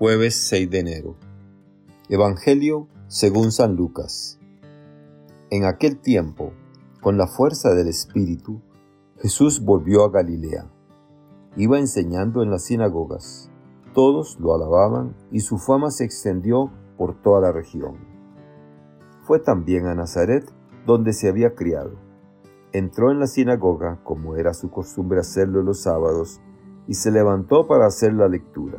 Jueves 6 de enero. Evangelio según San Lucas. En aquel tiempo, con la fuerza del Espíritu, Jesús volvió a Galilea. Iba enseñando en las sinagogas. Todos lo alababan y su fama se extendió por toda la región. Fue también a Nazaret, donde se había criado. Entró en la sinagoga, como era su costumbre hacerlo los sábados, y se levantó para hacer la lectura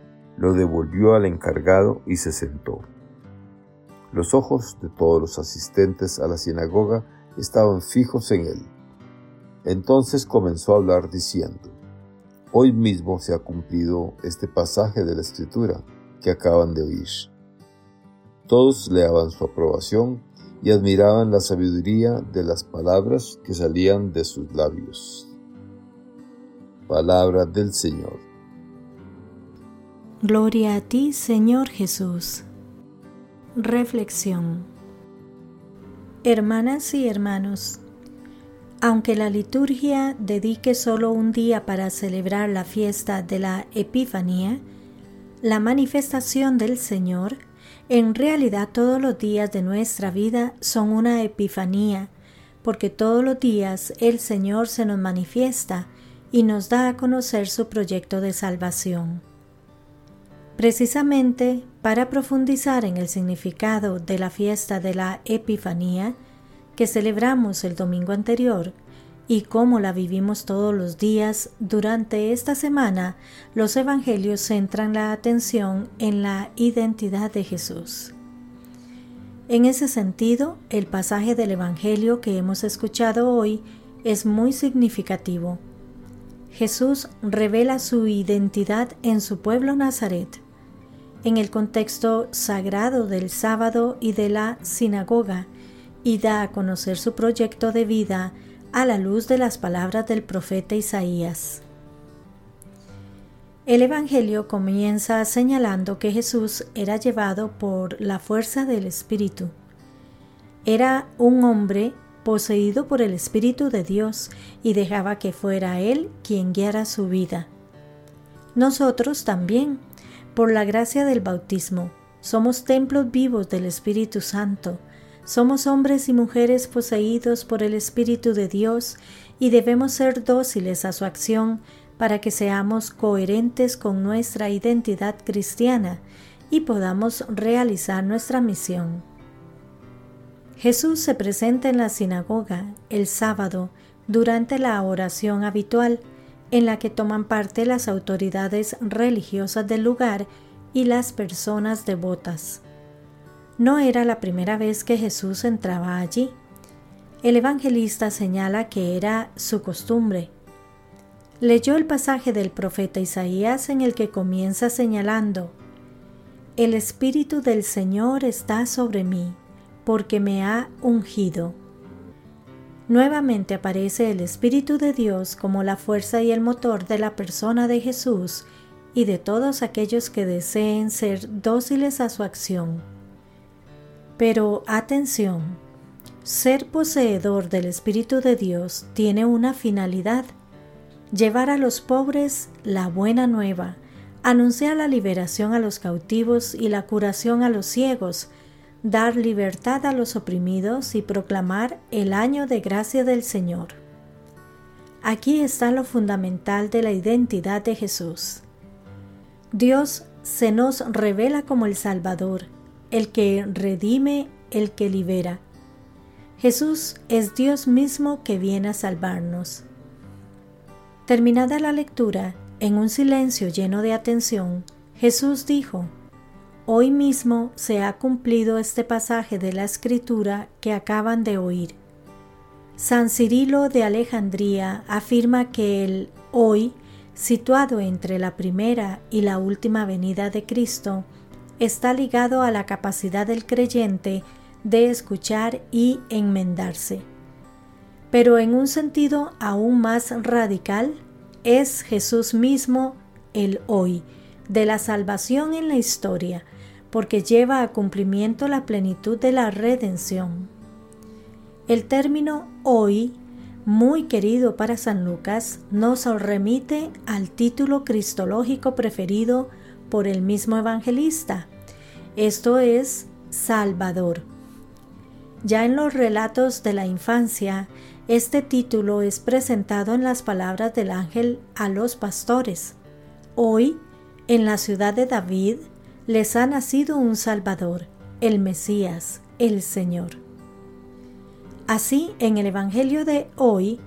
lo devolvió al encargado y se sentó. Los ojos de todos los asistentes a la sinagoga estaban fijos en él. Entonces comenzó a hablar diciendo, Hoy mismo se ha cumplido este pasaje de la escritura que acaban de oír. Todos le daban su aprobación y admiraban la sabiduría de las palabras que salían de sus labios. Palabra del Señor. Gloria a ti, Señor Jesús. Reflexión. Hermanas y hermanos, aunque la liturgia dedique solo un día para celebrar la fiesta de la Epifanía, la manifestación del Señor, en realidad todos los días de nuestra vida son una Epifanía, porque todos los días el Señor se nos manifiesta y nos da a conocer su proyecto de salvación. Precisamente para profundizar en el significado de la fiesta de la Epifanía que celebramos el domingo anterior y cómo la vivimos todos los días durante esta semana, los evangelios centran la atención en la identidad de Jesús. En ese sentido, el pasaje del Evangelio que hemos escuchado hoy es muy significativo. Jesús revela su identidad en su pueblo Nazaret en el contexto sagrado del sábado y de la sinagoga y da a conocer su proyecto de vida a la luz de las palabras del profeta Isaías. El Evangelio comienza señalando que Jesús era llevado por la fuerza del Espíritu. Era un hombre poseído por el Espíritu de Dios y dejaba que fuera Él quien guiara su vida. Nosotros también por la gracia del bautismo, somos templos vivos del Espíritu Santo, somos hombres y mujeres poseídos por el Espíritu de Dios y debemos ser dóciles a su acción para que seamos coherentes con nuestra identidad cristiana y podamos realizar nuestra misión. Jesús se presenta en la sinagoga el sábado durante la oración habitual en la que toman parte las autoridades religiosas del lugar y las personas devotas. No era la primera vez que Jesús entraba allí. El evangelista señala que era su costumbre. Leyó el pasaje del profeta Isaías en el que comienza señalando, El Espíritu del Señor está sobre mí, porque me ha ungido Nuevamente aparece el Espíritu de Dios como la fuerza y el motor de la persona de Jesús y de todos aquellos que deseen ser dóciles a su acción. Pero atención, ser poseedor del Espíritu de Dios tiene una finalidad, llevar a los pobres la buena nueva, anunciar la liberación a los cautivos y la curación a los ciegos, dar libertad a los oprimidos y proclamar el año de gracia del Señor. Aquí está lo fundamental de la identidad de Jesús. Dios se nos revela como el Salvador, el que redime, el que libera. Jesús es Dios mismo que viene a salvarnos. Terminada la lectura, en un silencio lleno de atención, Jesús dijo, Hoy mismo se ha cumplido este pasaje de la escritura que acaban de oír. San Cirilo de Alejandría afirma que el hoy situado entre la primera y la última venida de Cristo, está ligado a la capacidad del creyente de escuchar y enmendarse. Pero en un sentido aún más radical, es Jesús mismo el hoy, de la salvación en la historia, porque lleva a cumplimiento la plenitud de la redención. El término hoy, muy querido para San Lucas, nos remite al título cristológico preferido por el mismo evangelista, esto es Salvador. Ya en los relatos de la infancia, este título es presentado en las palabras del ángel a los pastores. Hoy, en la ciudad de David, les ha nacido un Salvador, el Mesías, el Señor. Así, en el Evangelio de hoy,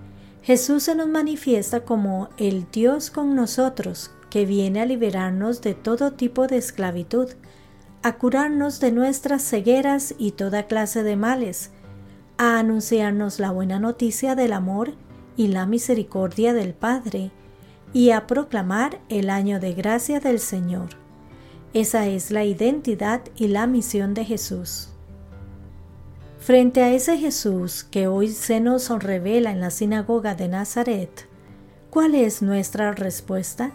Jesús se nos manifiesta como el Dios con nosotros, que viene a liberarnos de todo tipo de esclavitud, a curarnos de nuestras cegueras y toda clase de males, a anunciarnos la buena noticia del amor y la misericordia del Padre, y a proclamar el año de gracia del Señor. Esa es la identidad y la misión de Jesús. Frente a ese Jesús que hoy se nos revela en la sinagoga de Nazaret, ¿cuál es nuestra respuesta?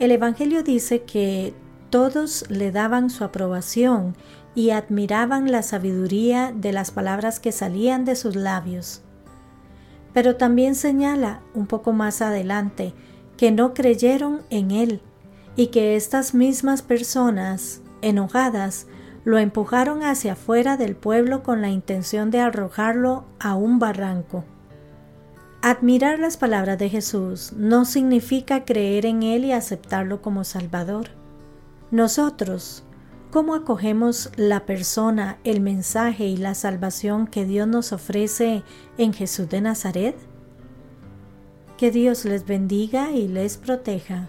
El Evangelio dice que todos le daban su aprobación y admiraban la sabiduría de las palabras que salían de sus labios. Pero también señala un poco más adelante que no creyeron en él y que estas mismas personas, enojadas, lo empujaron hacia afuera del pueblo con la intención de arrojarlo a un barranco. Admirar las palabras de Jesús no significa creer en Él y aceptarlo como Salvador. Nosotros, ¿cómo acogemos la persona, el mensaje y la salvación que Dios nos ofrece en Jesús de Nazaret? Que Dios les bendiga y les proteja.